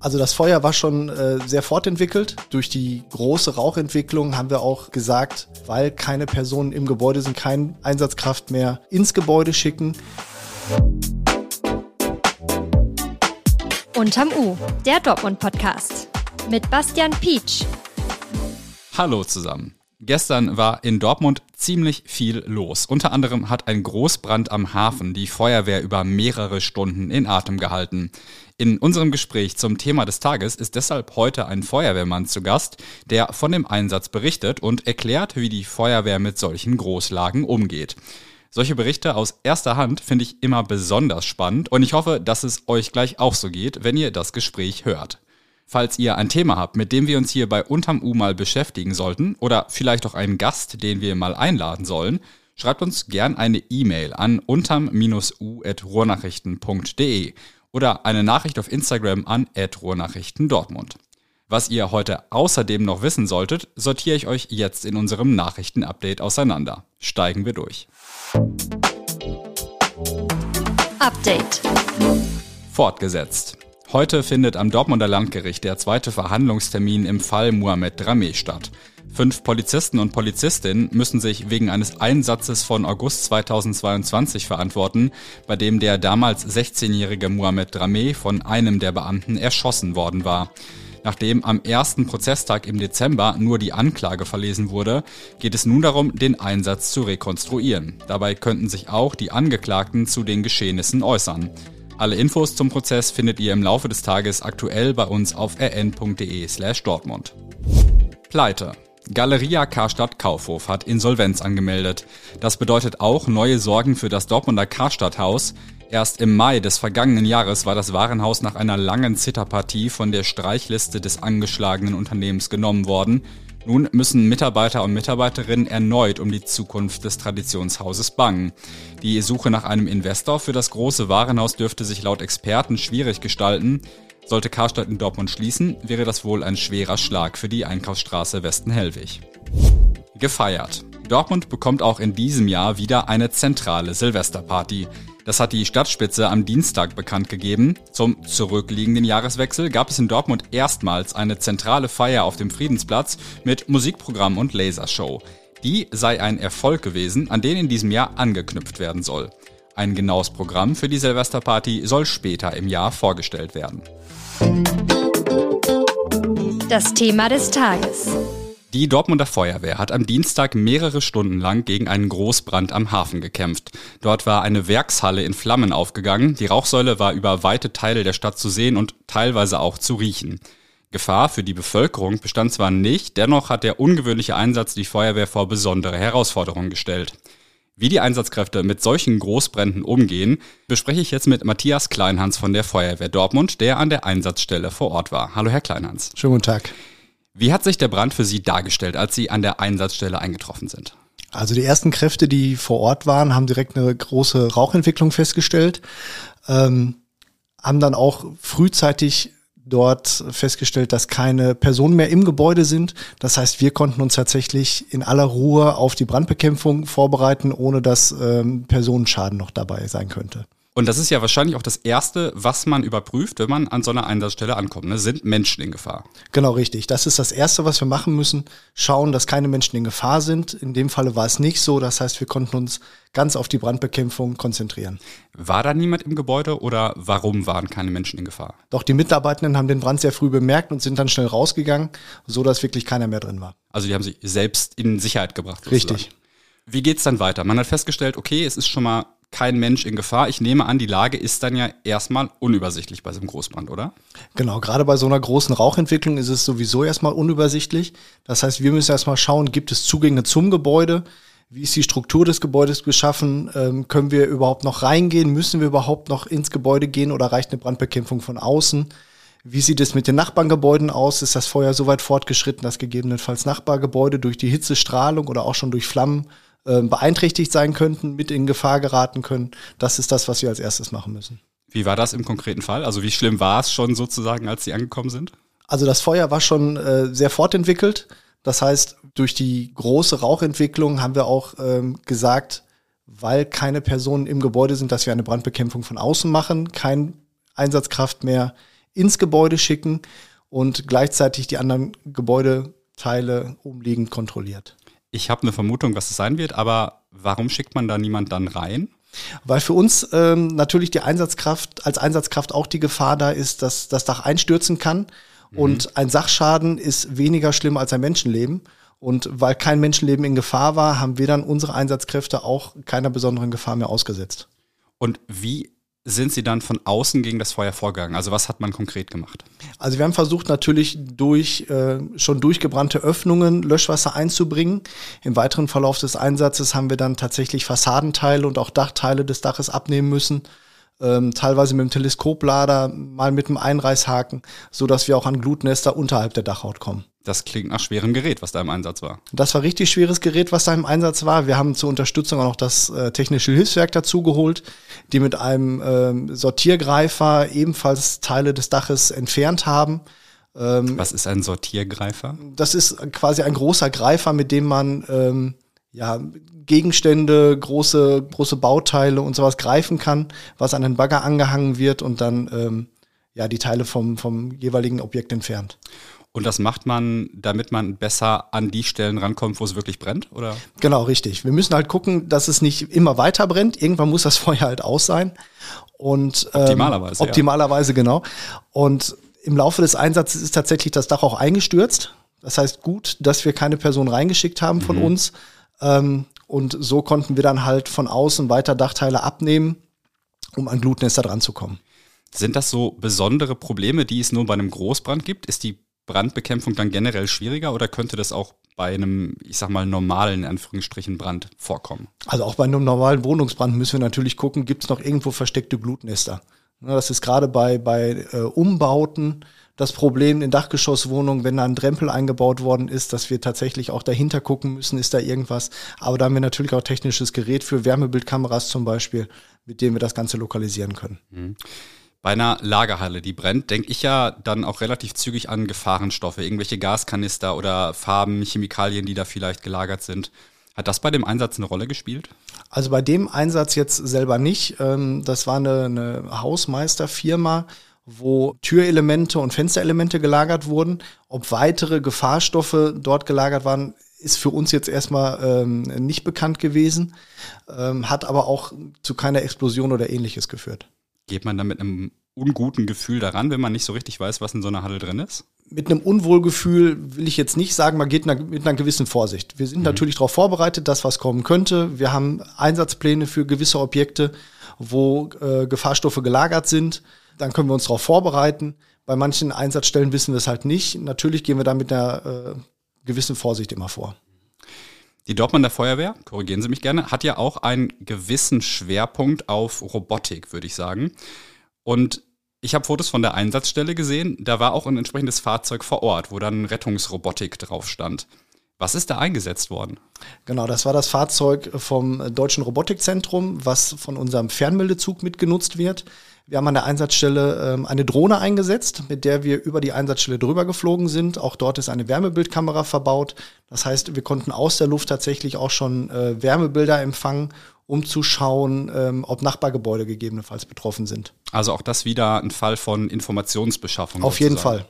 Also das Feuer war schon äh, sehr fortentwickelt. Durch die große Rauchentwicklung haben wir auch gesagt, weil keine Personen im Gebäude sind, keine Einsatzkraft mehr ins Gebäude schicken. Unterm U, der Dortmund-Podcast mit Bastian Pietsch. Hallo zusammen. Gestern war in Dortmund ziemlich viel los. Unter anderem hat ein Großbrand am Hafen die Feuerwehr über mehrere Stunden in Atem gehalten. In unserem Gespräch zum Thema des Tages ist deshalb heute ein Feuerwehrmann zu Gast, der von dem Einsatz berichtet und erklärt, wie die Feuerwehr mit solchen Großlagen umgeht. Solche Berichte aus erster Hand finde ich immer besonders spannend und ich hoffe, dass es euch gleich auch so geht, wenn ihr das Gespräch hört. Falls ihr ein Thema habt, mit dem wir uns hier bei Unterm U mal beschäftigen sollten oder vielleicht auch einen Gast, den wir mal einladen sollen, schreibt uns gern eine E-Mail an unterm-u.ruhrnachrichten.de oder eine Nachricht auf Instagram an Ruhrnachrichten Dortmund. Was ihr heute außerdem noch wissen solltet, sortiere ich euch jetzt in unserem Nachrichtenupdate auseinander. Steigen wir durch. Update. Fortgesetzt. Heute findet am Dortmunder Landgericht der zweite Verhandlungstermin im Fall Mohamed Drameh statt. Fünf Polizisten und Polizistinnen müssen sich wegen eines Einsatzes von August 2022 verantworten, bei dem der damals 16-jährige Mohamed Drameh von einem der Beamten erschossen worden war. Nachdem am ersten Prozesstag im Dezember nur die Anklage verlesen wurde, geht es nun darum, den Einsatz zu rekonstruieren. Dabei könnten sich auch die Angeklagten zu den Geschehnissen äußern. Alle Infos zum Prozess findet ihr im Laufe des Tages aktuell bei uns auf rn.de slash Dortmund. Pleite. Galeria Karstadt Kaufhof hat Insolvenz angemeldet. Das bedeutet auch neue Sorgen für das Dortmunder Karstadthaus. Erst im Mai des vergangenen Jahres war das Warenhaus nach einer langen Zitterpartie von der Streichliste des angeschlagenen Unternehmens genommen worden. Nun müssen Mitarbeiter und Mitarbeiterinnen erneut um die Zukunft des Traditionshauses bangen. Die Suche nach einem Investor für das große Warenhaus dürfte sich laut Experten schwierig gestalten. Sollte Karstadt in Dortmund schließen, wäre das wohl ein schwerer Schlag für die Einkaufsstraße Westenhellwig. Gefeiert. Dortmund bekommt auch in diesem Jahr wieder eine zentrale Silvesterparty. Das hat die Stadtspitze am Dienstag bekannt gegeben. Zum zurückliegenden Jahreswechsel gab es in Dortmund erstmals eine zentrale Feier auf dem Friedensplatz mit Musikprogramm und Lasershow. Die sei ein Erfolg gewesen, an den in diesem Jahr angeknüpft werden soll. Ein genaues Programm für die Silvesterparty soll später im Jahr vorgestellt werden. Das Thema des Tages. Die Dortmunder Feuerwehr hat am Dienstag mehrere Stunden lang gegen einen Großbrand am Hafen gekämpft. Dort war eine Werkshalle in Flammen aufgegangen. Die Rauchsäule war über weite Teile der Stadt zu sehen und teilweise auch zu riechen. Gefahr für die Bevölkerung bestand zwar nicht, dennoch hat der ungewöhnliche Einsatz die Feuerwehr vor besondere Herausforderungen gestellt. Wie die Einsatzkräfte mit solchen Großbränden umgehen, bespreche ich jetzt mit Matthias Kleinhans von der Feuerwehr Dortmund, der an der Einsatzstelle vor Ort war. Hallo, Herr Kleinhans. Schönen guten Tag. Wie hat sich der Brand für Sie dargestellt, als Sie an der Einsatzstelle eingetroffen sind? Also die ersten Kräfte, die vor Ort waren, haben direkt eine große Rauchentwicklung festgestellt, ähm, haben dann auch frühzeitig dort festgestellt, dass keine Personen mehr im Gebäude sind. Das heißt, wir konnten uns tatsächlich in aller Ruhe auf die Brandbekämpfung vorbereiten, ohne dass ähm, Personenschaden noch dabei sein könnte. Und das ist ja wahrscheinlich auch das Erste, was man überprüft, wenn man an so einer Einsatzstelle ankommt. Ne? Sind Menschen in Gefahr? Genau, richtig. Das ist das Erste, was wir machen müssen. Schauen, dass keine Menschen in Gefahr sind. In dem Falle war es nicht so. Das heißt, wir konnten uns ganz auf die Brandbekämpfung konzentrieren. War da niemand im Gebäude oder warum waren keine Menschen in Gefahr? Doch die Mitarbeitenden haben den Brand sehr früh bemerkt und sind dann schnell rausgegangen, so dass wirklich keiner mehr drin war. Also die haben sich selbst in Sicherheit gebracht. Sozusagen. Richtig. Wie geht's dann weiter? Man hat festgestellt, okay, es ist schon mal kein Mensch in Gefahr. Ich nehme an, die Lage ist dann ja erstmal unübersichtlich bei so einem Großbrand, oder? Genau, gerade bei so einer großen Rauchentwicklung ist es sowieso erstmal unübersichtlich. Das heißt, wir müssen erstmal schauen, gibt es Zugänge zum Gebäude? Wie ist die Struktur des Gebäudes geschaffen? Ähm, können wir überhaupt noch reingehen? Müssen wir überhaupt noch ins Gebäude gehen oder reicht eine Brandbekämpfung von außen? Wie sieht es mit den Nachbargebäuden aus? Ist das Feuer so weit fortgeschritten, dass gegebenenfalls Nachbargebäude durch die Hitzestrahlung oder auch schon durch Flammen äh, beeinträchtigt sein könnten, mit in Gefahr geraten können. Das ist das, was wir als erstes machen müssen. Wie war das im konkreten Fall? Also wie schlimm war es schon sozusagen, als Sie angekommen sind? Also das Feuer war schon äh, sehr fortentwickelt. Das heißt, durch die große Rauchentwicklung haben wir auch ähm, gesagt, weil keine Personen im Gebäude sind, dass wir eine Brandbekämpfung von außen machen, kein Einsatzkraft mehr ins Gebäude schicken und gleichzeitig die anderen Gebäudeteile umliegend kontrolliert. Ich habe eine Vermutung, was es sein wird, aber warum schickt man da niemand dann rein? Weil für uns ähm, natürlich die Einsatzkraft, als Einsatzkraft auch die Gefahr da ist, dass das Dach einstürzen kann. Mhm. Und ein Sachschaden ist weniger schlimm als ein Menschenleben. Und weil kein Menschenleben in Gefahr war, haben wir dann unsere Einsatzkräfte auch keiner besonderen Gefahr mehr ausgesetzt. Und wie sind Sie dann von außen gegen das Feuer vorgegangen? Also was hat man konkret gemacht? Also wir haben versucht natürlich durch äh, schon durchgebrannte Öffnungen Löschwasser einzubringen. Im weiteren Verlauf des Einsatzes haben wir dann tatsächlich Fassadenteile und auch Dachteile des Daches abnehmen müssen. Ähm, teilweise mit dem Teleskoplader, mal mit dem Einreißhaken, so dass wir auch an Glutnester unterhalb der Dachhaut kommen. Das klingt nach schwerem Gerät, was da im Einsatz war. Das war richtig schweres Gerät, was da im Einsatz war. Wir haben zur Unterstützung auch noch das äh, technische Hilfswerk dazu geholt, die mit einem ähm, Sortiergreifer ebenfalls Teile des Daches entfernt haben. Ähm, was ist ein Sortiergreifer? Das ist quasi ein großer Greifer, mit dem man ähm, ja, Gegenstände, große, große Bauteile und sowas greifen kann, was an den Bagger angehangen wird und dann ähm, ja, die Teile vom, vom jeweiligen Objekt entfernt. Und das macht man, damit man besser an die Stellen rankommt, wo es wirklich brennt, oder? Genau, richtig. Wir müssen halt gucken, dass es nicht immer weiter brennt. Irgendwann muss das Feuer halt aus sein. Und ähm, optimalerweise. Optimalerweise, ja. genau. Und im Laufe des Einsatzes ist tatsächlich das Dach auch eingestürzt. Das heißt, gut, dass wir keine Person reingeschickt haben von mhm. uns. Ähm, und so konnten wir dann halt von außen weiter Dachteile abnehmen, um an Glutnester dran zu kommen. Sind das so besondere Probleme, die es nur bei einem Großbrand gibt? Ist die Brandbekämpfung dann generell schwieriger oder könnte das auch bei einem, ich sag mal, normalen, in Anführungsstrichen, Brand vorkommen? Also auch bei einem normalen Wohnungsbrand müssen wir natürlich gucken, gibt es noch irgendwo versteckte Glutnester. Das ist gerade bei, bei äh, Umbauten das Problem in Dachgeschosswohnungen, wenn da ein Drempel eingebaut worden ist, dass wir tatsächlich auch dahinter gucken müssen, ist da irgendwas. Aber da haben wir natürlich auch technisches Gerät für Wärmebildkameras zum Beispiel, mit denen wir das Ganze lokalisieren können. Mhm. Bei einer Lagerhalle, die brennt, denke ich ja dann auch relativ zügig an Gefahrenstoffe, irgendwelche Gaskanister oder Farben, Chemikalien, die da vielleicht gelagert sind. Hat das bei dem Einsatz eine Rolle gespielt? Also bei dem Einsatz jetzt selber nicht. Ähm, das war eine, eine Hausmeisterfirma, wo Türelemente und Fensterelemente gelagert wurden. Ob weitere Gefahrstoffe dort gelagert waren, ist für uns jetzt erstmal ähm, nicht bekannt gewesen, ähm, hat aber auch zu keiner Explosion oder ähnliches geführt. Geht man da mit einem unguten Gefühl daran, wenn man nicht so richtig weiß, was in so einer Halle drin ist? Mit einem Unwohlgefühl will ich jetzt nicht sagen, man geht mit einer gewissen Vorsicht. Wir sind mhm. natürlich darauf vorbereitet, dass was kommen könnte. Wir haben Einsatzpläne für gewisse Objekte, wo äh, Gefahrstoffe gelagert sind. Dann können wir uns darauf vorbereiten. Bei manchen Einsatzstellen wissen wir es halt nicht. Natürlich gehen wir da mit einer äh, gewissen Vorsicht immer vor. Die Dortmunder Feuerwehr, korrigieren Sie mich gerne, hat ja auch einen gewissen Schwerpunkt auf Robotik, würde ich sagen. Und ich habe Fotos von der Einsatzstelle gesehen, da war auch ein entsprechendes Fahrzeug vor Ort, wo dann Rettungsrobotik drauf stand. Was ist da eingesetzt worden? Genau, das war das Fahrzeug vom Deutschen Robotikzentrum, was von unserem Fernmeldezug mitgenutzt wird. Wir haben an der Einsatzstelle ähm, eine Drohne eingesetzt, mit der wir über die Einsatzstelle drüber geflogen sind. Auch dort ist eine Wärmebildkamera verbaut. Das heißt, wir konnten aus der Luft tatsächlich auch schon äh, Wärmebilder empfangen, um zu schauen, ähm, ob Nachbargebäude gegebenenfalls betroffen sind. Also auch das wieder ein Fall von Informationsbeschaffung. Auf sozusagen. jeden Fall.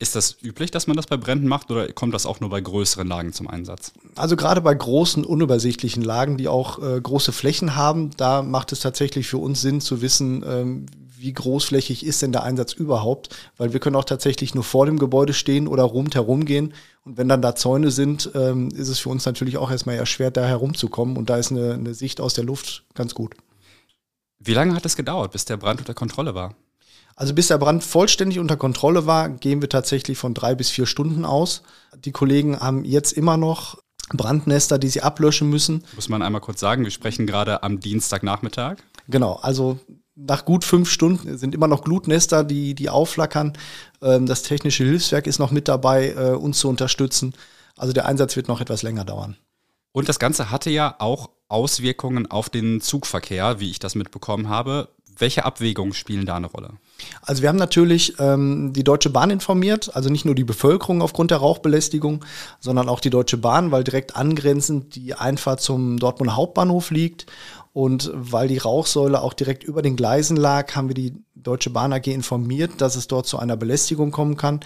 Ist das üblich, dass man das bei Bränden macht oder kommt das auch nur bei größeren Lagen zum Einsatz? Also gerade bei großen, unübersichtlichen Lagen, die auch äh, große Flächen haben, da macht es tatsächlich für uns Sinn zu wissen, ähm, wie großflächig ist denn der Einsatz überhaupt, weil wir können auch tatsächlich nur vor dem Gebäude stehen oder rundherum gehen. Und wenn dann da Zäune sind, ähm, ist es für uns natürlich auch erstmal erschwert, da herumzukommen. Und da ist eine, eine Sicht aus der Luft ganz gut. Wie lange hat es gedauert, bis der Brand unter Kontrolle war? Also bis der Brand vollständig unter Kontrolle war, gehen wir tatsächlich von drei bis vier Stunden aus. Die Kollegen haben jetzt immer noch Brandnester, die sie ablöschen müssen. Muss man einmal kurz sagen, wir sprechen gerade am Dienstagnachmittag. Genau, also nach gut fünf Stunden sind immer noch Glutnester, die, die aufflackern. Ähm, das technische Hilfswerk ist noch mit dabei, äh, uns zu unterstützen. Also der Einsatz wird noch etwas länger dauern. Und das Ganze hatte ja auch Auswirkungen auf den Zugverkehr, wie ich das mitbekommen habe. Welche Abwägungen spielen da eine Rolle? Also wir haben natürlich ähm, die Deutsche Bahn informiert, also nicht nur die Bevölkerung aufgrund der Rauchbelästigung, sondern auch die Deutsche Bahn, weil direkt angrenzend die Einfahrt zum Dortmunder Hauptbahnhof liegt. Und weil die Rauchsäule auch direkt über den Gleisen lag, haben wir die Deutsche Bahn AG informiert, dass es dort zu einer Belästigung kommen kann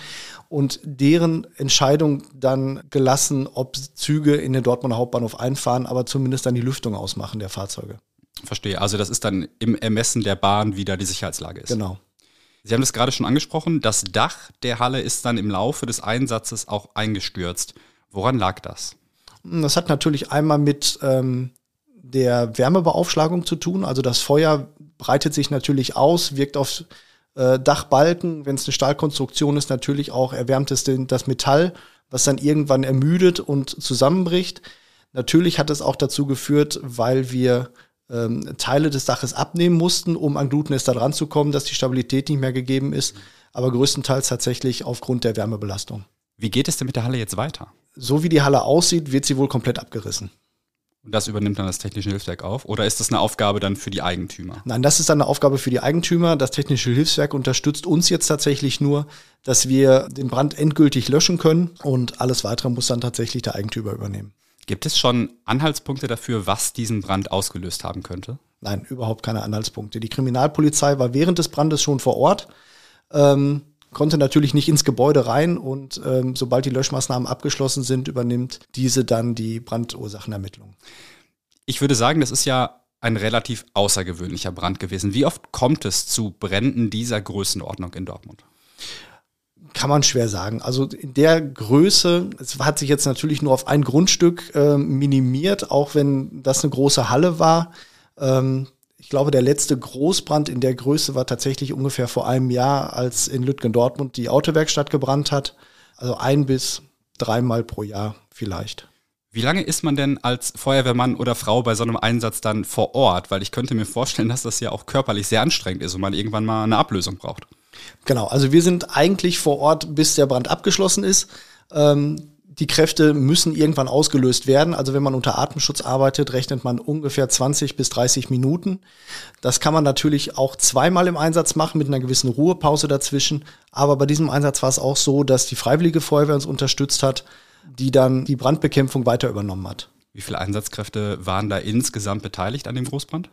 und deren Entscheidung dann gelassen, ob Züge in den Dortmunder Hauptbahnhof einfahren, aber zumindest dann die Lüftung ausmachen der Fahrzeuge. Verstehe. Also das ist dann im Ermessen der Bahn, wie da die Sicherheitslage ist. Genau. Sie haben das gerade schon angesprochen. Das Dach der Halle ist dann im Laufe des Einsatzes auch eingestürzt. Woran lag das? Das hat natürlich einmal mit ähm, der Wärmebeaufschlagung zu tun. Also das Feuer breitet sich natürlich aus, wirkt auf äh, Dachbalken. Wenn es eine Stahlkonstruktion ist, natürlich auch erwärmt es den, das Metall, was dann irgendwann ermüdet und zusammenbricht. Natürlich hat es auch dazu geführt, weil wir ähm, Teile des Daches abnehmen mussten, um an Glutnester dran zu kommen, dass die Stabilität nicht mehr gegeben ist, aber größtenteils tatsächlich aufgrund der Wärmebelastung. Wie geht es denn mit der Halle jetzt weiter? So wie die Halle aussieht, wird sie wohl komplett abgerissen. Und das übernimmt dann das Technische Hilfswerk auf? Oder ist das eine Aufgabe dann für die Eigentümer? Nein, das ist dann eine Aufgabe für die Eigentümer. Das Technische Hilfswerk unterstützt uns jetzt tatsächlich nur, dass wir den Brand endgültig löschen können und alles weitere muss dann tatsächlich der Eigentümer übernehmen. Gibt es schon Anhaltspunkte dafür, was diesen Brand ausgelöst haben könnte? Nein, überhaupt keine Anhaltspunkte. Die Kriminalpolizei war während des Brandes schon vor Ort, ähm, konnte natürlich nicht ins Gebäude rein und ähm, sobald die Löschmaßnahmen abgeschlossen sind, übernimmt diese dann die Brandursachenermittlung. Ich würde sagen, das ist ja ein relativ außergewöhnlicher Brand gewesen. Wie oft kommt es zu Bränden dieser Größenordnung in Dortmund? Kann man schwer sagen. Also in der Größe, es hat sich jetzt natürlich nur auf ein Grundstück äh, minimiert, auch wenn das eine große Halle war. Ähm, ich glaube, der letzte Großbrand in der Größe war tatsächlich ungefähr vor einem Jahr, als in Lütgendortmund die Autowerkstatt gebrannt hat. Also ein bis dreimal pro Jahr vielleicht. Wie lange ist man denn als Feuerwehrmann oder Frau bei so einem Einsatz dann vor Ort? Weil ich könnte mir vorstellen, dass das ja auch körperlich sehr anstrengend ist und man irgendwann mal eine Ablösung braucht. Genau, also wir sind eigentlich vor Ort, bis der Brand abgeschlossen ist. Ähm, die Kräfte müssen irgendwann ausgelöst werden. Also wenn man unter Atemschutz arbeitet, rechnet man ungefähr 20 bis 30 Minuten. Das kann man natürlich auch zweimal im Einsatz machen mit einer gewissen Ruhepause dazwischen. Aber bei diesem Einsatz war es auch so, dass die Freiwillige Feuerwehr uns unterstützt hat, die dann die Brandbekämpfung weiter übernommen hat. Wie viele Einsatzkräfte waren da insgesamt beteiligt an dem Großbrand?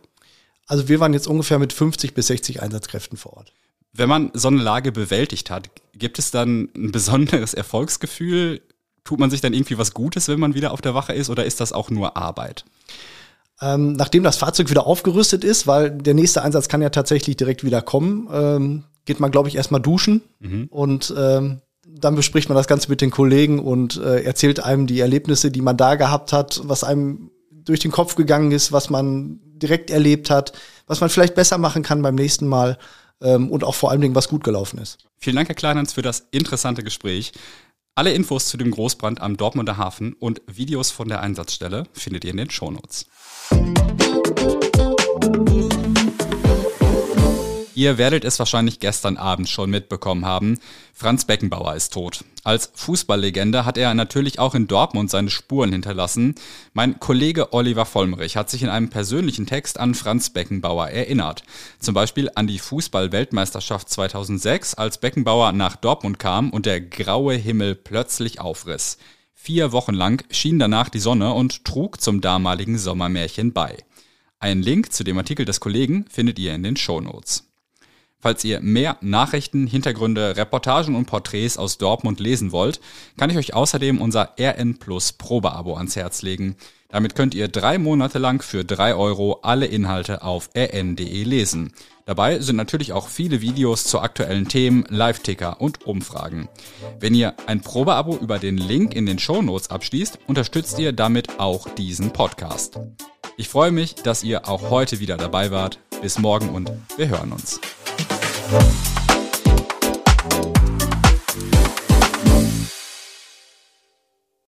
Also wir waren jetzt ungefähr mit 50 bis 60 Einsatzkräften vor Ort. Wenn man so eine Lage bewältigt hat, gibt es dann ein besonderes Erfolgsgefühl? Tut man sich dann irgendwie was Gutes, wenn man wieder auf der Wache ist, oder ist das auch nur Arbeit? Ähm, nachdem das Fahrzeug wieder aufgerüstet ist, weil der nächste Einsatz kann ja tatsächlich direkt wieder kommen, ähm, geht man, glaube ich, erstmal duschen mhm. und ähm, dann bespricht man das Ganze mit den Kollegen und äh, erzählt einem die Erlebnisse, die man da gehabt hat, was einem durch den Kopf gegangen ist, was man direkt erlebt hat, was man vielleicht besser machen kann beim nächsten Mal ähm, und auch vor allen Dingen, was gut gelaufen ist. Vielen Dank, Herr Kleinhans, für das interessante Gespräch. Alle Infos zu dem Großbrand am Dortmunder Hafen und Videos von der Einsatzstelle findet ihr in den Shownotes. Ihr werdet es wahrscheinlich gestern Abend schon mitbekommen haben. Franz Beckenbauer ist tot. Als Fußballlegende hat er natürlich auch in Dortmund seine Spuren hinterlassen. Mein Kollege Oliver Vollmerich hat sich in einem persönlichen Text an Franz Beckenbauer erinnert. Zum Beispiel an die Fußball-Weltmeisterschaft 2006, als Beckenbauer nach Dortmund kam und der graue Himmel plötzlich aufriss. Vier Wochen lang schien danach die Sonne und trug zum damaligen Sommermärchen bei. Einen Link zu dem Artikel des Kollegen findet ihr in den Show Notes. Falls ihr mehr Nachrichten, Hintergründe, Reportagen und Porträts aus Dortmund lesen wollt, kann ich euch außerdem unser RN Plus Probeabo ans Herz legen. Damit könnt ihr drei Monate lang für drei Euro alle Inhalte auf rn.de lesen. Dabei sind natürlich auch viele Videos zu aktuellen Themen, Live-Ticker und Umfragen. Wenn ihr ein Probeabo über den Link in den Show Notes abschließt, unterstützt ihr damit auch diesen Podcast. Ich freue mich, dass ihr auch heute wieder dabei wart. Bis morgen und wir hören uns. Bye.